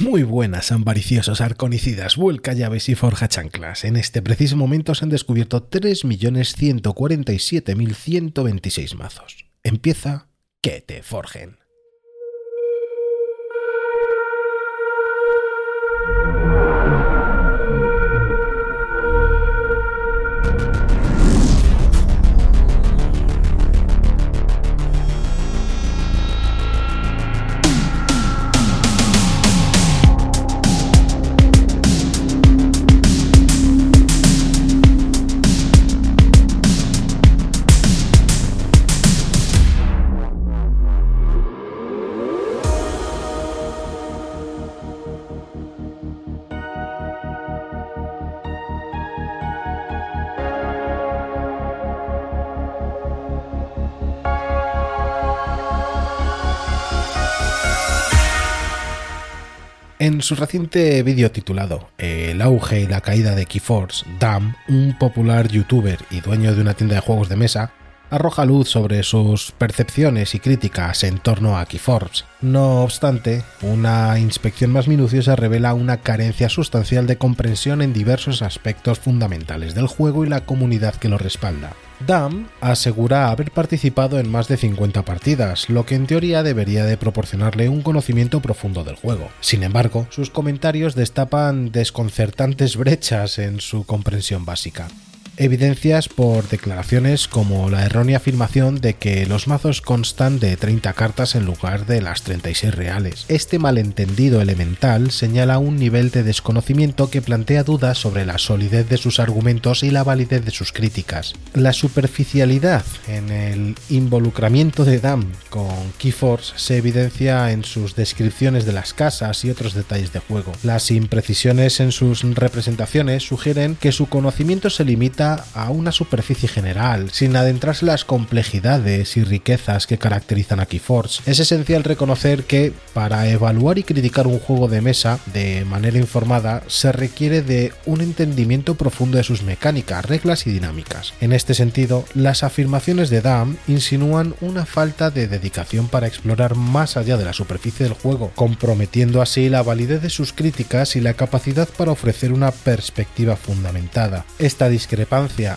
Muy buenas, ambariciosos arconicidas, vuelca llaves y forja chanclas. En este preciso momento se han descubierto 3.147.126 mazos. Empieza que te forjen. En su reciente vídeo titulado El auge y la caída de Keyforce, Dam, un popular youtuber y dueño de una tienda de juegos de mesa, arroja luz sobre sus percepciones y críticas en torno a Keyforce. No obstante, una inspección más minuciosa revela una carencia sustancial de comprensión en diversos aspectos fundamentales del juego y la comunidad que lo respalda. Dam asegura haber participado en más de 50 partidas, lo que en teoría debería de proporcionarle un conocimiento profundo del juego. Sin embargo, sus comentarios destapan desconcertantes brechas en su comprensión básica evidencias por declaraciones como la errónea afirmación de que los mazos constan de 30 cartas en lugar de las 36 reales. Este malentendido elemental señala un nivel de desconocimiento que plantea dudas sobre la solidez de sus argumentos y la validez de sus críticas. La superficialidad en el involucramiento de Dam con Keyforce se evidencia en sus descripciones de las casas y otros detalles de juego. Las imprecisiones en sus representaciones sugieren que su conocimiento se limita a una superficie general, sin adentrarse en las complejidades y riquezas que caracterizan a Keyforce. Es esencial reconocer que, para evaluar y criticar un juego de mesa de manera informada, se requiere de un entendimiento profundo de sus mecánicas, reglas y dinámicas. En este sentido, las afirmaciones de Dam insinúan una falta de dedicación para explorar más allá de la superficie del juego, comprometiendo así la validez de sus críticas y la capacidad para ofrecer una perspectiva fundamentada. Esta discrepancia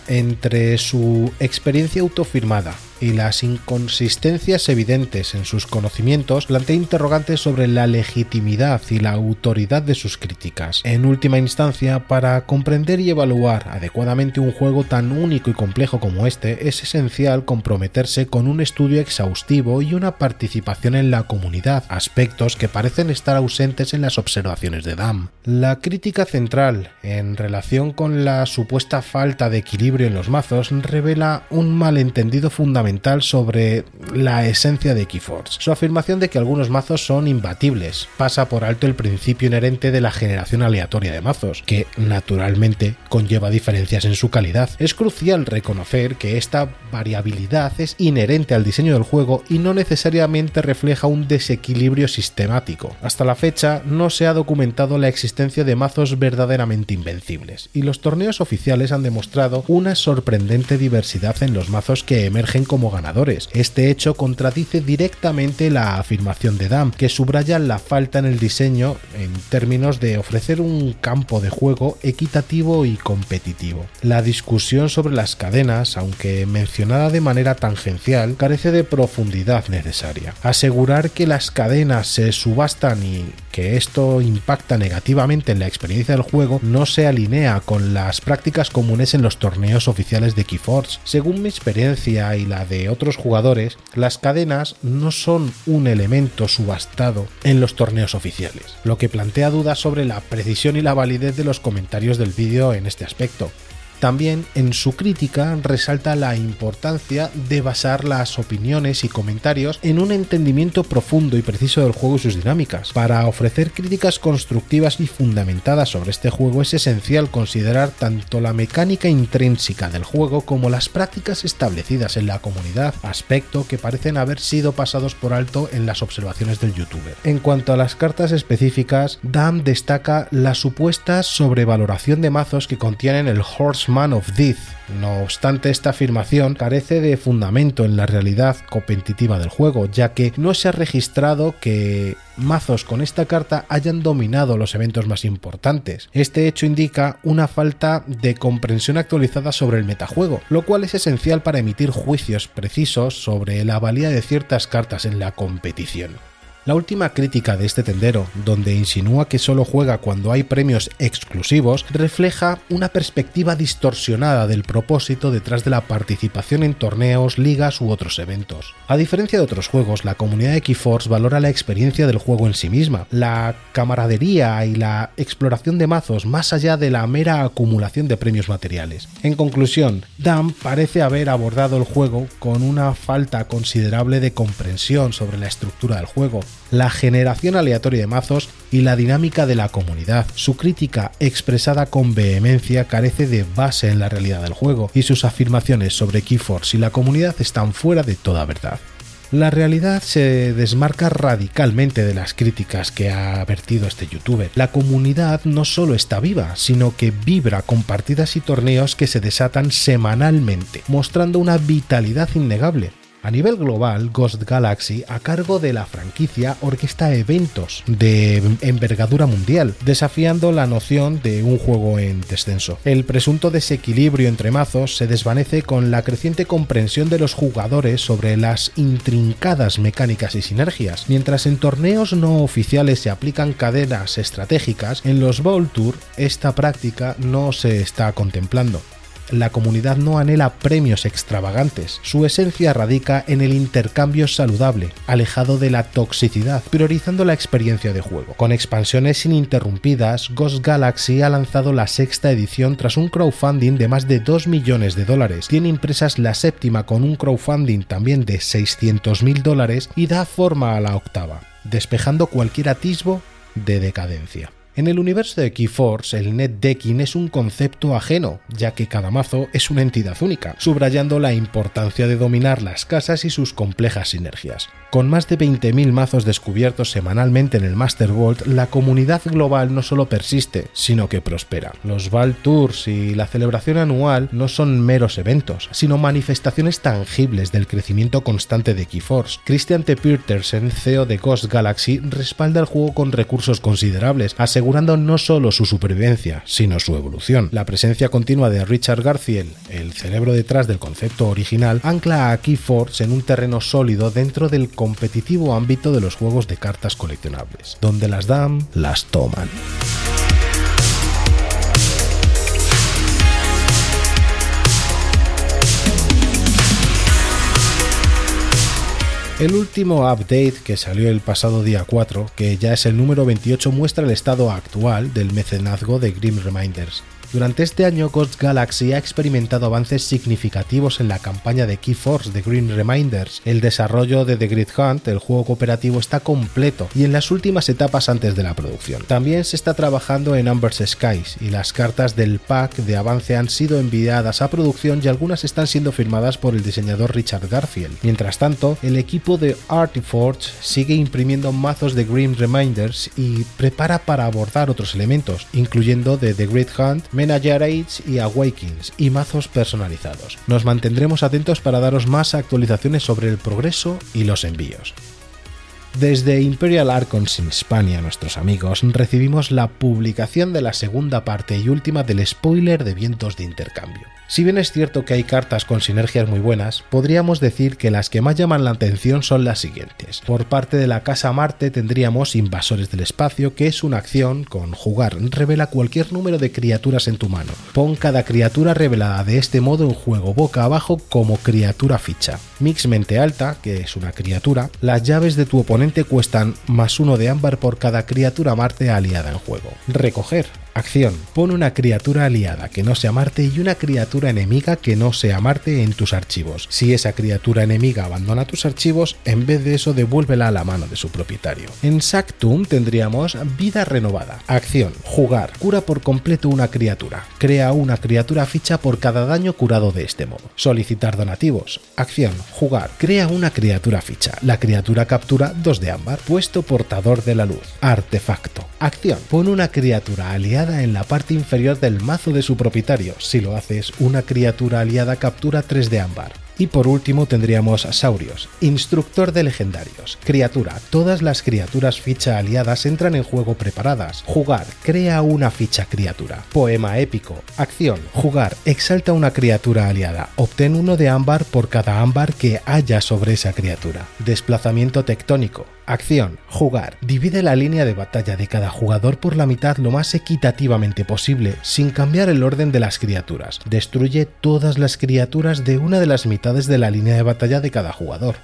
entre su experiencia autofirmada y las inconsistencias evidentes en sus conocimientos plantea interrogantes sobre la legitimidad y la autoridad de sus críticas. En última instancia, para comprender y evaluar adecuadamente un juego tan único y complejo como este, es esencial comprometerse con un estudio exhaustivo y una participación en la comunidad, aspectos que parecen estar ausentes en las observaciones de Dam. La crítica central en relación con la supuesta falta de equilibrio en los mazos revela un malentendido fundamental sobre la esencia de Keyforce. Su afirmación de que algunos mazos son imbatibles pasa por alto el principio inherente de la generación aleatoria de mazos, que naturalmente conlleva diferencias en su calidad. Es crucial reconocer que esta variabilidad es inherente al diseño del juego y no necesariamente refleja un desequilibrio sistemático. Hasta la fecha no se ha documentado la existencia de mazos verdaderamente invencibles, y los torneos oficiales han demostrado una sorprendente diversidad en los mazos que emergen como ganadores. Este hecho contradice directamente la afirmación de Dam, que subraya la falta en el diseño en términos de ofrecer un campo de juego equitativo y competitivo. La discusión sobre las cadenas, aunque mencionada de manera tangencial, carece de profundidad necesaria. Asegurar que las cadenas se subastan y que esto impacta negativamente en la experiencia del juego no se alinea con las prácticas comunes en los torneos oficiales de Keyforce. Según mi experiencia y la de otros jugadores, las cadenas no son un elemento subastado en los torneos oficiales, lo que plantea dudas sobre la precisión y la validez de los comentarios del vídeo en este aspecto. También en su crítica resalta la importancia de basar las opiniones y comentarios en un entendimiento profundo y preciso del juego y sus dinámicas. Para ofrecer críticas constructivas y fundamentadas sobre este juego es esencial considerar tanto la mecánica intrínseca del juego como las prácticas establecidas en la comunidad, aspecto que parecen haber sido pasados por alto en las observaciones del youtuber. En cuanto a las cartas específicas, Dam destaca la supuesta sobrevaloración de mazos que contienen el Horse Man of Death. No obstante, esta afirmación carece de fundamento en la realidad competitiva del juego, ya que no se ha registrado que mazos con esta carta hayan dominado los eventos más importantes. Este hecho indica una falta de comprensión actualizada sobre el metajuego, lo cual es esencial para emitir juicios precisos sobre la valía de ciertas cartas en la competición. La última crítica de este tendero, donde insinúa que solo juega cuando hay premios exclusivos, refleja una perspectiva distorsionada del propósito detrás de la participación en torneos, ligas u otros eventos. A diferencia de otros juegos, la comunidad de Keyforce valora la experiencia del juego en sí misma, la camaradería y la exploración de mazos más allá de la mera acumulación de premios materiales. En conclusión, Dan parece haber abordado el juego con una falta considerable de comprensión sobre la estructura del juego, la generación aleatoria de mazos y la dinámica de la comunidad. Su crítica expresada con vehemencia carece de base en la realidad del juego y sus afirmaciones sobre Keyforce y la comunidad están fuera de toda verdad. La realidad se desmarca radicalmente de las críticas que ha vertido este youtuber. La comunidad no solo está viva, sino que vibra con partidas y torneos que se desatan semanalmente, mostrando una vitalidad innegable. A nivel global, Ghost Galaxy, a cargo de la franquicia, orquesta eventos de envergadura mundial, desafiando la noción de un juego en descenso. El presunto desequilibrio entre mazos se desvanece con la creciente comprensión de los jugadores sobre las intrincadas mecánicas y sinergias. Mientras en torneos no oficiales se aplican cadenas estratégicas, en los Bowl Tour esta práctica no se está contemplando la comunidad no anhela premios extravagantes. Su esencia radica en el intercambio saludable, alejado de la toxicidad, priorizando la experiencia de juego. Con expansiones ininterrumpidas, Ghost Galaxy ha lanzado la sexta edición tras un crowdfunding de más de 2 millones de dólares. Tiene impresas la séptima con un crowdfunding también de 600 mil dólares y da forma a la octava, despejando cualquier atisbo de decadencia. En el universo de Keyforce, el net decking es un concepto ajeno, ya que cada mazo es una entidad única, subrayando la importancia de dominar las casas y sus complejas sinergias. Con más de 20.000 mazos descubiertos semanalmente en el Master Vault, la comunidad global no solo persiste, sino que prospera. Los Vault Tours y la celebración anual no son meros eventos, sino manifestaciones tangibles del crecimiento constante de Keyforce. Christian T. Petersen, CEO de Ghost Galaxy, respalda el juego con recursos considerables, asegurando no solo su supervivencia, sino su evolución. La presencia continua de Richard Garfield, el cerebro detrás del concepto original, ancla a Keyforce en un terreno sólido dentro del competitivo ámbito de los juegos de cartas coleccionables. Donde las dan, las toman. El último update que salió el pasado día 4, que ya es el número 28, muestra el estado actual del mecenazgo de Grim Reminders. Durante este año, Ghost Galaxy ha experimentado avances significativos en la campaña de Keyforce de Green Reminders. El desarrollo de The Grid Hunt, el juego cooperativo, está completo y en las últimas etapas antes de la producción. También se está trabajando en Amber's Skies y las cartas del pack de avance han sido enviadas a producción y algunas están siendo firmadas por el diseñador Richard Garfield. Mientras tanto, el equipo de Artiforge sigue imprimiendo mazos de Green Reminders y prepara para abordar otros elementos, incluyendo The Grid Hunt, Age y Awakens y mazos personalizados. Nos mantendremos atentos para daros más actualizaciones sobre el progreso y los envíos. Desde Imperial Archons in Hispania, nuestros amigos, recibimos la publicación de la segunda parte y última del spoiler de Vientos de Intercambio. Si bien es cierto que hay cartas con sinergias muy buenas, podríamos decir que las que más llaman la atención son las siguientes. Por parte de la Casa Marte tendríamos Invasores del Espacio, que es una acción con jugar revela cualquier número de criaturas en tu mano. Pon cada criatura revelada de este modo en juego boca abajo como criatura ficha. Mix Mente Alta, que es una criatura, las llaves de tu oponente cuestan más uno de ámbar por cada criatura Marte aliada en juego. Recoger, Acción. Pon una criatura aliada que no sea Marte y una criatura enemiga que no sea Marte en tus archivos. Si esa criatura enemiga abandona tus archivos, en vez de eso devuélvela a la mano de su propietario. En Sactum tendríamos vida renovada. Acción. Jugar. Cura por completo una criatura. Crea una criatura ficha por cada daño curado de este modo. Solicitar donativos. Acción. Jugar. Crea una criatura ficha. La criatura captura dos de ámbar. Puesto portador de la luz. Artefacto. Acción. Pon una criatura aliada en la parte inferior del mazo de su propietario. Si lo haces, una criatura aliada captura 3 de ámbar. Y por último tendríamos Saurios, instructor de legendarios. Criatura, todas las criaturas ficha aliadas entran en juego preparadas. Jugar, crea una ficha criatura. Poema épico. Acción, jugar, exalta una criatura aliada. Obtén uno de ámbar por cada ámbar que haya sobre esa criatura. Desplazamiento tectónico. Acción, jugar. Divide la línea de batalla de cada jugador por la mitad lo más equitativamente posible, sin cambiar el orden de las criaturas. Destruye todas las criaturas de una de las mitades de la línea de batalla de cada jugador.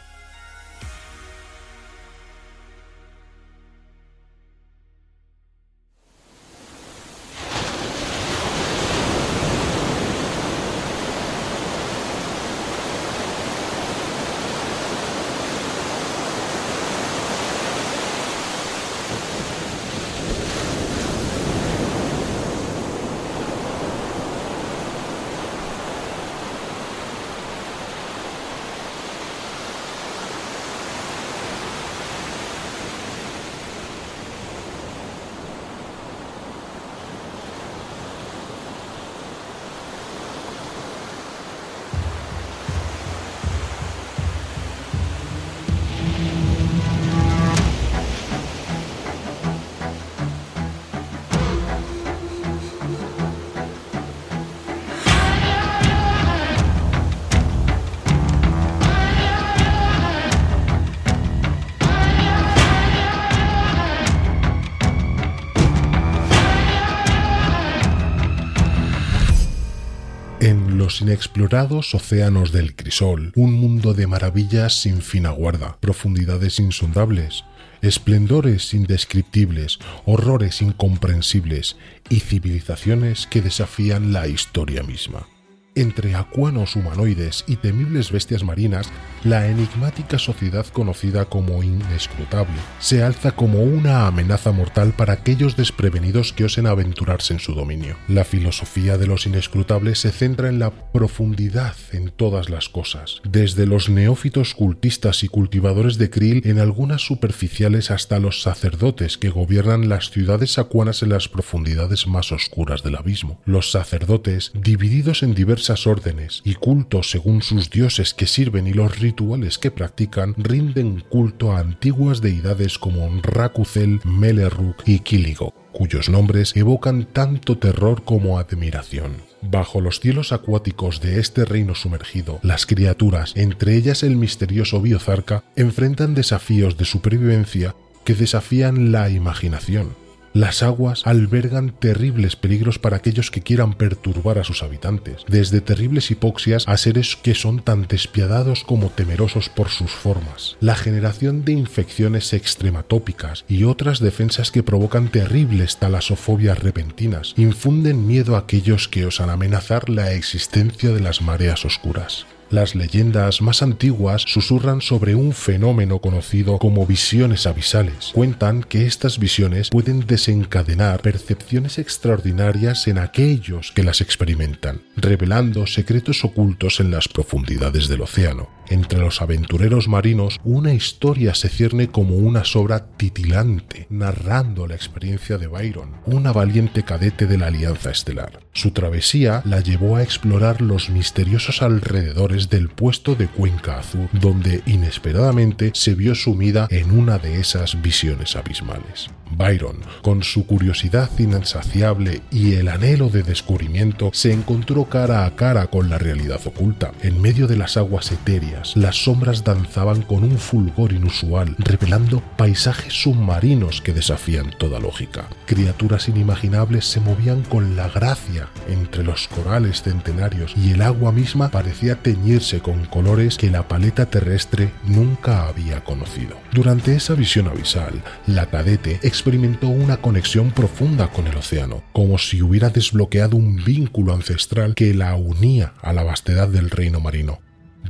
Inexplorados océanos del crisol, un mundo de maravillas sin fin aguarda, profundidades insondables, esplendores indescriptibles, horrores incomprensibles y civilizaciones que desafían la historia misma. Entre acuanos humanoides y temibles bestias marinas, la enigmática sociedad conocida como inescrutable se alza como una amenaza mortal para aquellos desprevenidos que osen aventurarse en su dominio. La filosofía de los inescrutables se centra en la profundidad en todas las cosas, desde los neófitos cultistas y cultivadores de krill en algunas superficiales hasta los sacerdotes que gobiernan las ciudades acuanas en las profundidades más oscuras del abismo. Los sacerdotes, divididos en diversos órdenes y cultos según sus dioses que sirven y los rituales que practican, rinden culto a antiguas deidades como Rakuzel, Melerruk y Kiligo, cuyos nombres evocan tanto terror como admiración. Bajo los cielos acuáticos de este reino sumergido, las criaturas, entre ellas el misterioso Biozarca, enfrentan desafíos de supervivencia que desafían la imaginación, las aguas albergan terribles peligros para aquellos que quieran perturbar a sus habitantes, desde terribles hipoxias a seres que son tan despiadados como temerosos por sus formas. La generación de infecciones extrematópicas y otras defensas que provocan terribles talasofobias repentinas infunden miedo a aquellos que osan amenazar la existencia de las mareas oscuras. Las leyendas más antiguas susurran sobre un fenómeno conocido como visiones abisales. Cuentan que estas visiones pueden desencadenar percepciones extraordinarias en aquellos que las experimentan, revelando secretos ocultos en las profundidades del océano. Entre los aventureros marinos, una historia se cierne como una sobra titilante, narrando la experiencia de Byron, una valiente cadete de la Alianza Estelar. Su travesía la llevó a explorar los misteriosos alrededores del puesto de Cuenca Azul, donde inesperadamente se vio sumida en una de esas visiones abismales. Byron, con su curiosidad insaciable y el anhelo de descubrimiento, se encontró cara a cara con la realidad oculta. En medio de las aguas etéreas, las sombras danzaban con un fulgor inusual, revelando paisajes submarinos que desafían toda lógica. Criaturas inimaginables se movían con la gracia entre los corales centenarios y el agua misma parecía teñirse con colores que la paleta terrestre nunca había conocido. Durante esa visión abisal, la cadete experimentó una conexión profunda con el océano, como si hubiera desbloqueado un vínculo ancestral que la unía a la vastedad del reino marino.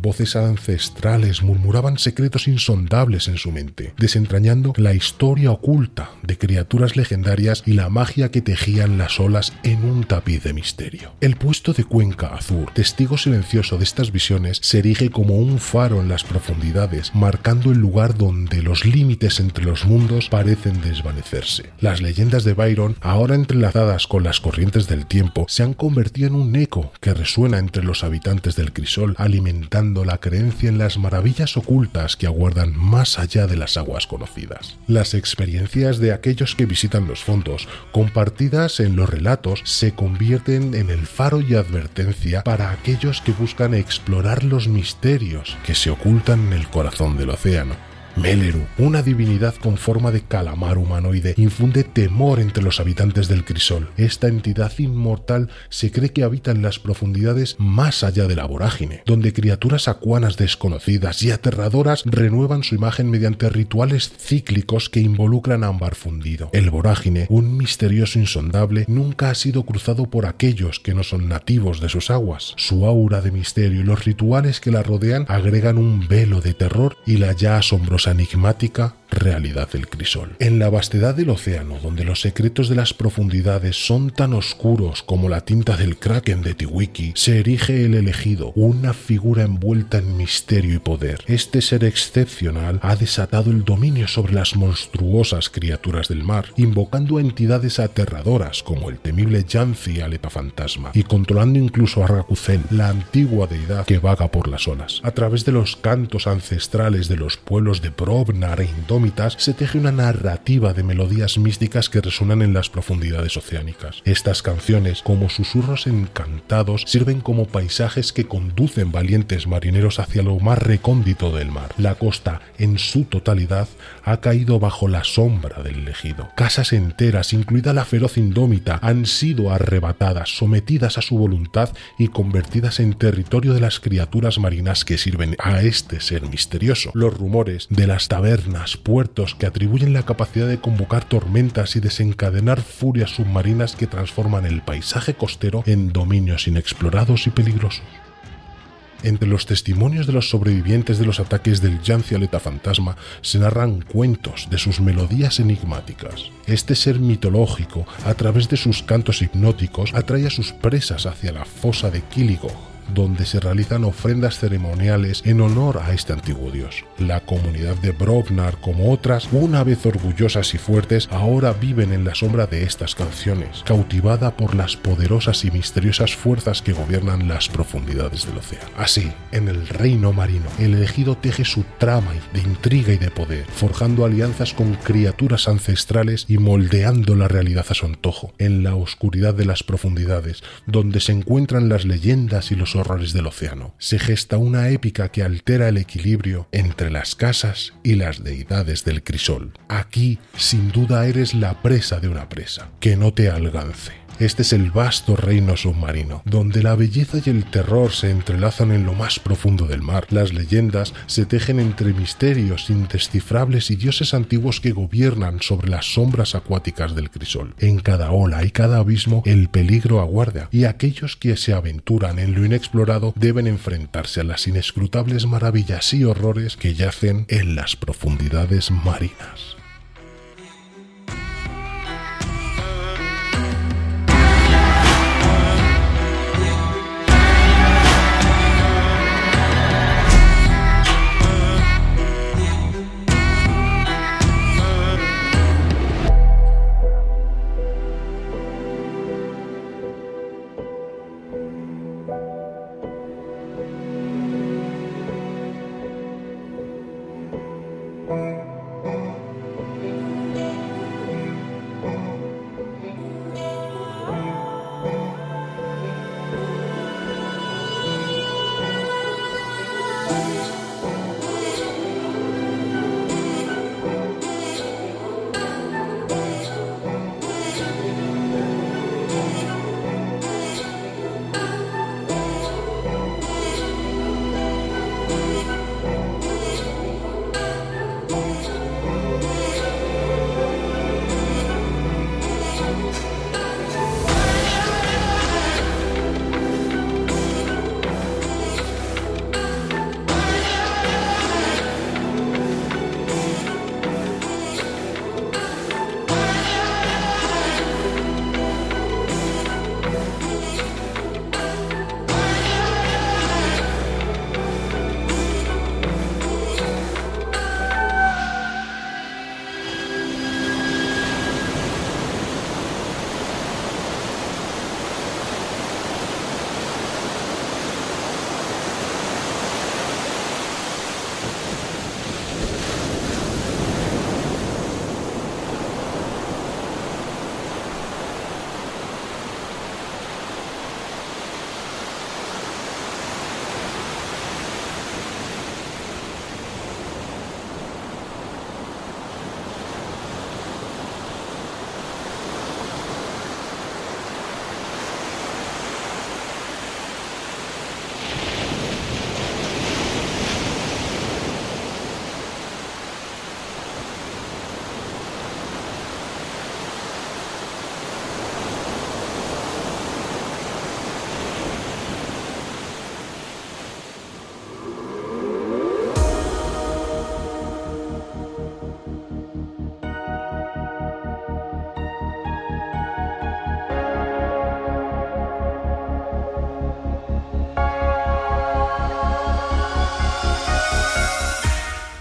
Voces ancestrales murmuraban secretos insondables en su mente, desentrañando la historia oculta de criaturas legendarias y la magia que tejían las olas en un tapiz de misterio. El puesto de Cuenca Azur, testigo silencioso de estas visiones, se erige como un faro en las profundidades, marcando el lugar donde los límites entre los mundos parecen desvanecerse. Las leyendas de Byron, ahora entrelazadas con las corrientes del tiempo, se han convertido en un eco que resuena entre los habitantes del crisol, alimentando la creencia en las maravillas ocultas que aguardan más allá de las aguas conocidas. Las experiencias de aquellos que visitan los fondos, compartidas en los relatos, se convierten en el faro y advertencia para aquellos que buscan explorar los misterios que se ocultan en el corazón del océano. Meleru, una divinidad con forma de calamar humanoide, infunde temor entre los habitantes del crisol. Esta entidad inmortal se cree que habita en las profundidades más allá de la vorágine, donde criaturas acuanas desconocidas y aterradoras renuevan su imagen mediante rituales cíclicos que involucran ámbar fundido. El vorágine, un misterioso insondable, nunca ha sido cruzado por aquellos que no son nativos de sus aguas. Su aura de misterio y los rituales que la rodean agregan un velo de terror y la ya asombrosa enigmática realidad del crisol. En la vastedad del océano, donde los secretos de las profundidades son tan oscuros como la tinta del kraken de Tiwiki, se erige el elegido, una figura envuelta en misterio y poder. Este ser excepcional ha desatado el dominio sobre las monstruosas criaturas del mar, invocando a entidades aterradoras como el temible Alepa fantasma, y controlando incluso a Rakuzen, la antigua deidad que vaga por las olas. A través de los cantos ancestrales de los pueblos de Probnar e Indómita, se teje una narrativa de melodías místicas que resuenan en las profundidades oceánicas. Estas canciones, como susurros encantados, sirven como paisajes que conducen valientes marineros hacia lo más recóndito del mar. La costa, en su totalidad, ha caído bajo la sombra del elegido. Casas enteras, incluida la feroz indómita, han sido arrebatadas, sometidas a su voluntad y convertidas en territorio de las criaturas marinas que sirven a este ser misterioso. Los rumores de las tabernas, puertos que atribuyen la capacidad de convocar tormentas y desencadenar furias submarinas que transforman el paisaje costero en dominios inexplorados y peligrosos. Entre los testimonios de los sobrevivientes de los ataques del Aleta fantasma se narran cuentos de sus melodías enigmáticas. Este ser mitológico, a través de sus cantos hipnóticos, atrae a sus presas hacia la fosa de Kiligog, donde se realizan ofrendas ceremoniales en honor a este antiguo dios. La comunidad de Brognar, como otras, una vez orgullosas y fuertes, ahora viven en la sombra de estas canciones, cautivada por las poderosas y misteriosas fuerzas que gobiernan las profundidades del océano. Así, en el reino marino, el elegido teje su trama de intriga y de poder, forjando alianzas con criaturas ancestrales y moldeando la realidad a su antojo, en la oscuridad de las profundidades, donde se encuentran las leyendas y los horrores del océano. Se gesta una épica que altera el equilibrio entre las casas y las deidades del crisol. Aquí, sin duda, eres la presa de una presa. Que no te alcance. Este es el vasto reino submarino, donde la belleza y el terror se entrelazan en lo más profundo del mar. Las leyendas se tejen entre misterios indescifrables y dioses antiguos que gobiernan sobre las sombras acuáticas del crisol. En cada ola y cada abismo el peligro aguarda, y aquellos que se aventuran en lo inexplorado deben enfrentarse a las inescrutables maravillas y horrores que yacen en las profundidades marinas.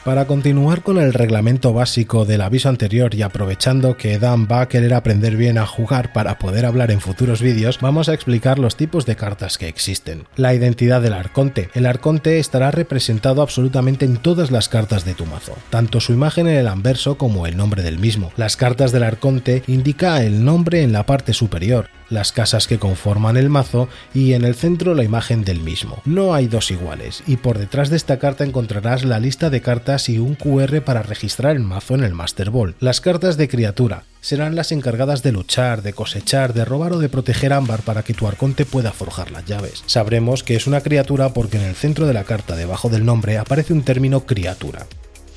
Para continuar con el reglamento básico del aviso anterior y aprovechando que Dan va a querer aprender bien a jugar para poder hablar en futuros vídeos, vamos a explicar los tipos de cartas que existen. La identidad del arconte. El arconte estará representado absolutamente en todas las cartas de tu mazo, tanto su imagen en el anverso como el nombre del mismo. Las cartas del arconte indica el nombre en la parte superior, las casas que conforman el mazo y en el centro la imagen del mismo. No hay dos iguales y por detrás de esta carta encontrarás la lista de cartas y un QR para registrar el mazo en el Master Ball. Las cartas de criatura serán las encargadas de luchar, de cosechar, de robar o de proteger ámbar para que tu arconte pueda forjar las llaves. Sabremos que es una criatura porque en el centro de la carta debajo del nombre aparece un término criatura.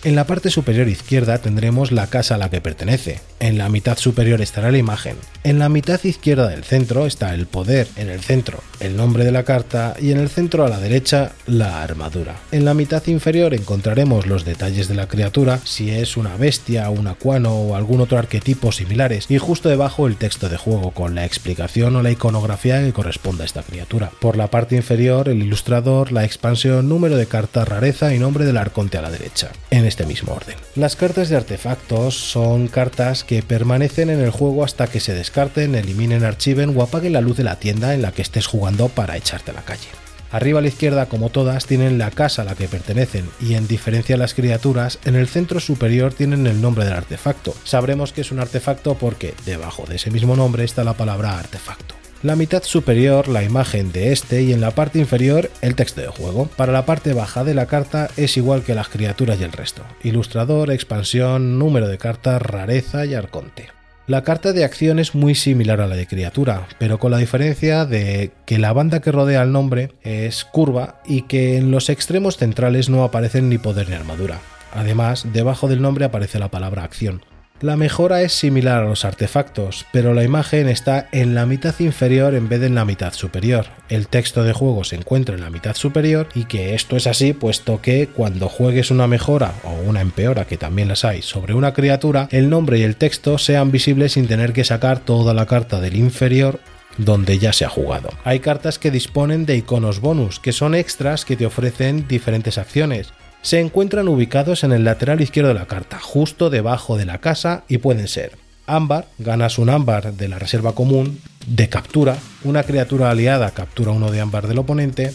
En la parte superior izquierda tendremos la casa a la que pertenece. En la mitad superior estará la imagen. En la mitad izquierda del centro está el poder. En el centro el nombre de la carta y en el centro a la derecha la armadura. En la mitad inferior encontraremos los detalles de la criatura, si es una bestia, un acuano o algún otro arquetipo similares y justo debajo el texto de juego con la explicación o la iconografía que corresponda a esta criatura. Por la parte inferior el ilustrador, la expansión, número de carta, rareza y nombre del arconte a la derecha. Este mismo orden. Las cartas de artefactos son cartas que permanecen en el juego hasta que se descarten, eliminen, archiven o apaguen la luz de la tienda en la que estés jugando para echarte a la calle. Arriba a la izquierda, como todas, tienen la casa a la que pertenecen y en diferencia a las criaturas, en el centro superior tienen el nombre del artefacto. Sabremos que es un artefacto porque debajo de ese mismo nombre está la palabra artefacto la mitad superior la imagen de este y en la parte inferior el texto de juego. Para la parte baja de la carta es igual que las criaturas y el resto. Ilustrador, expansión, número de carta, rareza y arconte. La carta de acción es muy similar a la de criatura, pero con la diferencia de que la banda que rodea el nombre es curva y que en los extremos centrales no aparecen ni poder ni armadura. Además, debajo del nombre aparece la palabra acción. La mejora es similar a los artefactos, pero la imagen está en la mitad inferior en vez de en la mitad superior. El texto de juego se encuentra en la mitad superior y que esto es así puesto que cuando juegues una mejora o una empeora, que también las hay, sobre una criatura, el nombre y el texto sean visibles sin tener que sacar toda la carta del inferior donde ya se ha jugado. Hay cartas que disponen de iconos bonus, que son extras que te ofrecen diferentes acciones, se encuentran ubicados en el lateral izquierdo de la carta, justo debajo de la casa y pueden ser ámbar, ganas un ámbar de la reserva común, de captura, una criatura aliada captura uno de ámbar del oponente,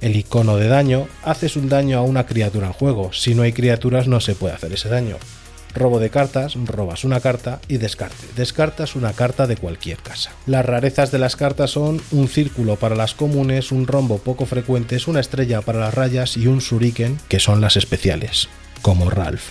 el icono de daño, haces un daño a una criatura en juego, si no hay criaturas no se puede hacer ese daño. Robo de cartas, robas una carta y descarte. Descartas una carta de cualquier casa. Las rarezas de las cartas son un círculo para las comunes, un rombo poco frecuentes, una estrella para las rayas y un shuriken, que son las especiales, como Ralph.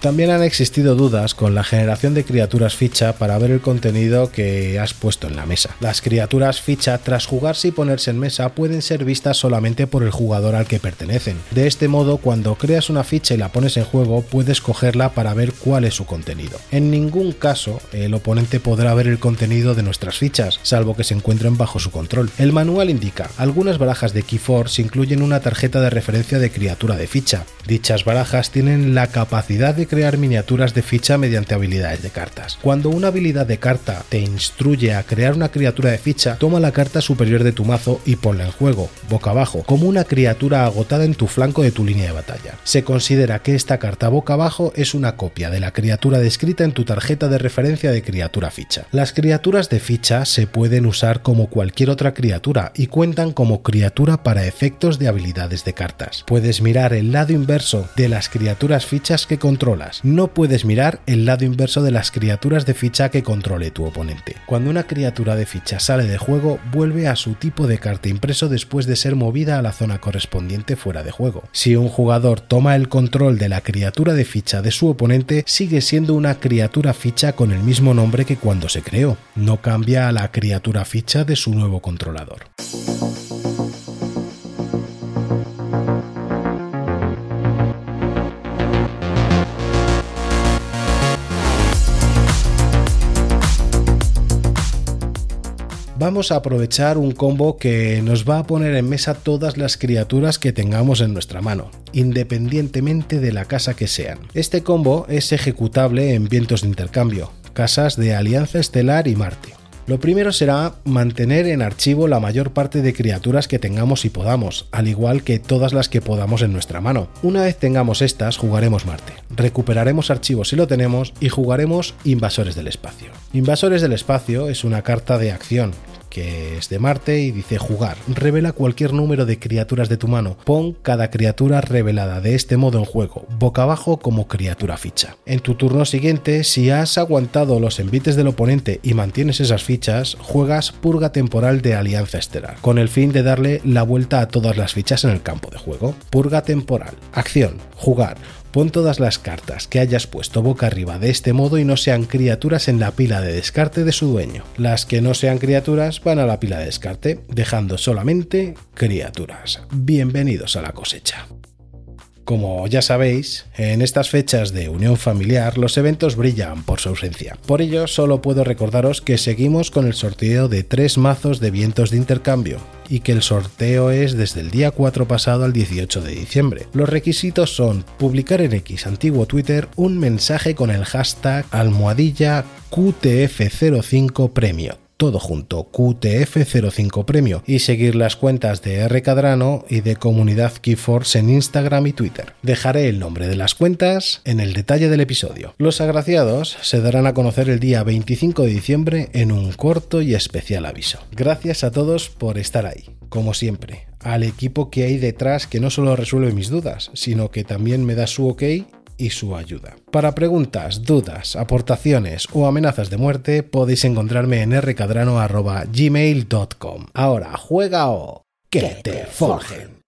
También han existido dudas con la generación de criaturas ficha para ver el contenido que has puesto en la mesa. Las criaturas ficha tras jugarse y ponerse en mesa pueden ser vistas solamente por el jugador al que pertenecen. De este modo, cuando creas una ficha y la pones en juego, puedes cogerla para ver cuál es su contenido. En ningún caso el oponente podrá ver el contenido de nuestras fichas, salvo que se encuentren bajo su control. El manual indica, algunas barajas de Keyforce incluyen una tarjeta de referencia de criatura de ficha. Dichas barajas tienen la capacidad de crear miniaturas de ficha mediante habilidades de cartas. Cuando una habilidad de carta te instruye a crear una criatura de ficha, toma la carta superior de tu mazo y ponla en juego, boca abajo, como una criatura agotada en tu flanco de tu línea de batalla. Se considera que esta carta boca abajo es una copia de la criatura descrita en tu tarjeta de referencia de criatura ficha. Las criaturas de ficha se pueden usar como cualquier otra criatura y cuentan como criatura para efectos de habilidades de cartas. Puedes mirar el lado inverso de las criaturas fichas que no puedes mirar el lado inverso de las criaturas de ficha que controle tu oponente. Cuando una criatura de ficha sale de juego, vuelve a su tipo de carta impreso después de ser movida a la zona correspondiente fuera de juego. Si un jugador toma el control de la criatura de ficha de su oponente, sigue siendo una criatura ficha con el mismo nombre que cuando se creó. No cambia a la criatura ficha de su nuevo controlador. Vamos a aprovechar un combo que nos va a poner en mesa todas las criaturas que tengamos en nuestra mano, independientemente de la casa que sean. Este combo es ejecutable en vientos de intercambio, casas de Alianza Estelar y Marte. Lo primero será mantener en archivo la mayor parte de criaturas que tengamos y podamos, al igual que todas las que podamos en nuestra mano. Una vez tengamos estas, jugaremos Marte. Recuperaremos archivos si lo tenemos y jugaremos Invasores del Espacio. Invasores del Espacio es una carta de acción que es de Marte y dice jugar. Revela cualquier número de criaturas de tu mano. Pon cada criatura revelada de este modo en juego, boca abajo como criatura ficha. En tu turno siguiente, si has aguantado los envites del oponente y mantienes esas fichas, juegas Purga Temporal de Alianza Estelar, con el fin de darle la vuelta a todas las fichas en el campo de juego. Purga Temporal. Acción. Jugar. Pon todas las cartas que hayas puesto boca arriba de este modo y no sean criaturas en la pila de descarte de su dueño. Las que no sean criaturas van a la pila de descarte, dejando solamente criaturas. Bienvenidos a la cosecha. Como ya sabéis, en estas fechas de unión familiar los eventos brillan por su ausencia. Por ello, solo puedo recordaros que seguimos con el sorteo de tres mazos de vientos de intercambio y que el sorteo es desde el día 4 pasado al 18 de diciembre. Los requisitos son publicar en X antiguo Twitter un mensaje con el hashtag almohadilla QTF05 premio todo junto, QTF05 Premio, y seguir las cuentas de R Cadrano y de Comunidad Keyforce en Instagram y Twitter. Dejaré el nombre de las cuentas en el detalle del episodio. Los agraciados se darán a conocer el día 25 de diciembre en un corto y especial aviso. Gracias a todos por estar ahí, como siempre, al equipo que hay detrás que no solo resuelve mis dudas, sino que también me da su ok y su ayuda. Para preguntas, dudas, aportaciones o amenazas de muerte podéis encontrarme en rcadrano.gmail.com. Ahora juega o que te forjen.